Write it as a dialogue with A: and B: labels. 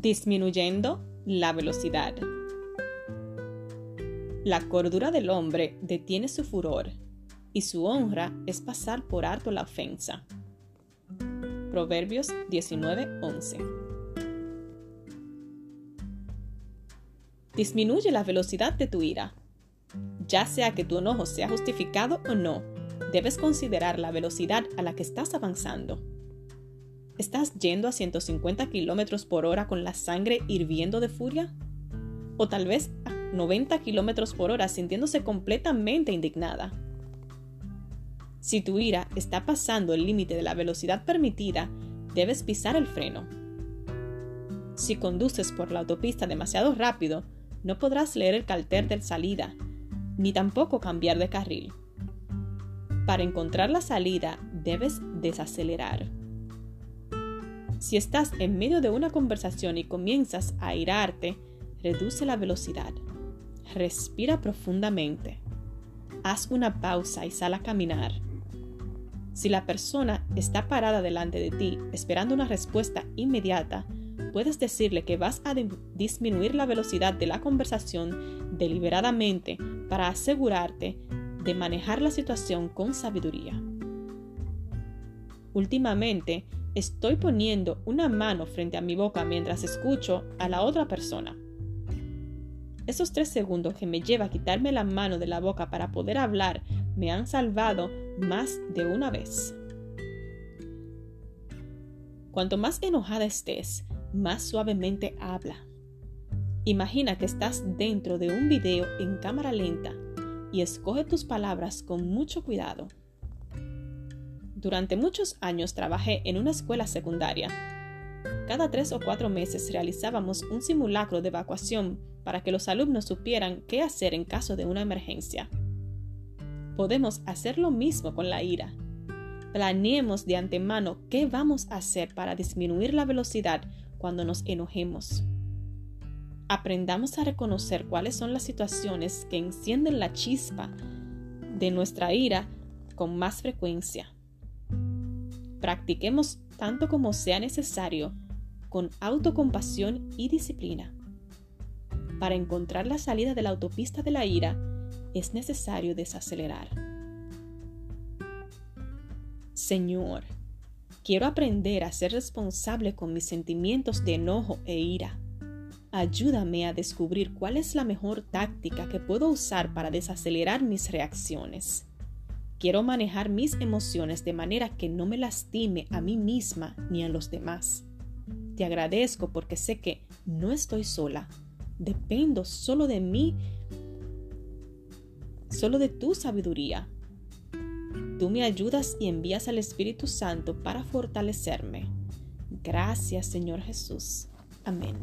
A: disminuyendo la velocidad. La cordura del hombre detiene su furor y su honra es pasar por alto la ofensa. Proverbios 19:11 Disminuye la velocidad de tu ira. Ya sea que tu enojo sea justificado o no, debes considerar la velocidad a la que estás avanzando. ¿Estás yendo a 150 km por hora con la sangre hirviendo de furia? ¿O tal vez a 90 km por hora sintiéndose completamente indignada? Si tu ira está pasando el límite de la velocidad permitida, debes pisar el freno. Si conduces por la autopista demasiado rápido, no podrás leer el cartel de salida, ni tampoco cambiar de carril. Para encontrar la salida, debes desacelerar. Si estás en medio de una conversación y comienzas a airarte, reduce la velocidad. Respira profundamente. Haz una pausa y sal a caminar. Si la persona está parada delante de ti esperando una respuesta inmediata, puedes decirle que vas a disminuir la velocidad de la conversación deliberadamente para asegurarte de manejar la situación con sabiduría. Últimamente, estoy poniendo una mano frente a mi boca mientras escucho a la otra persona. Esos tres segundos que me lleva a quitarme la mano de la boca para poder hablar me han salvado más de una vez. Cuanto más enojada estés, más suavemente habla. Imagina que estás dentro de un video en cámara lenta y escoge tus palabras con mucho cuidado. Durante muchos años trabajé en una escuela secundaria. Cada tres o cuatro meses realizábamos un simulacro de evacuación para que los alumnos supieran qué hacer en caso de una emergencia. Podemos hacer lo mismo con la ira. Planeemos de antemano qué vamos a hacer para disminuir la velocidad cuando nos enojemos. Aprendamos a reconocer cuáles son las situaciones que encienden la chispa de nuestra ira con más frecuencia. Practiquemos tanto como sea necesario con autocompasión y disciplina. Para encontrar la salida de la autopista de la ira, es necesario desacelerar. Señor, quiero aprender a ser responsable con mis sentimientos de enojo e ira. Ayúdame a descubrir cuál es la mejor táctica que puedo usar para desacelerar mis reacciones. Quiero manejar mis emociones de manera que no me lastime a mí misma ni a los demás. Te agradezco porque sé que no estoy sola. Dependo solo de mí, solo de tu sabiduría. Tú me ayudas y envías al Espíritu Santo para fortalecerme. Gracias Señor Jesús. Amén.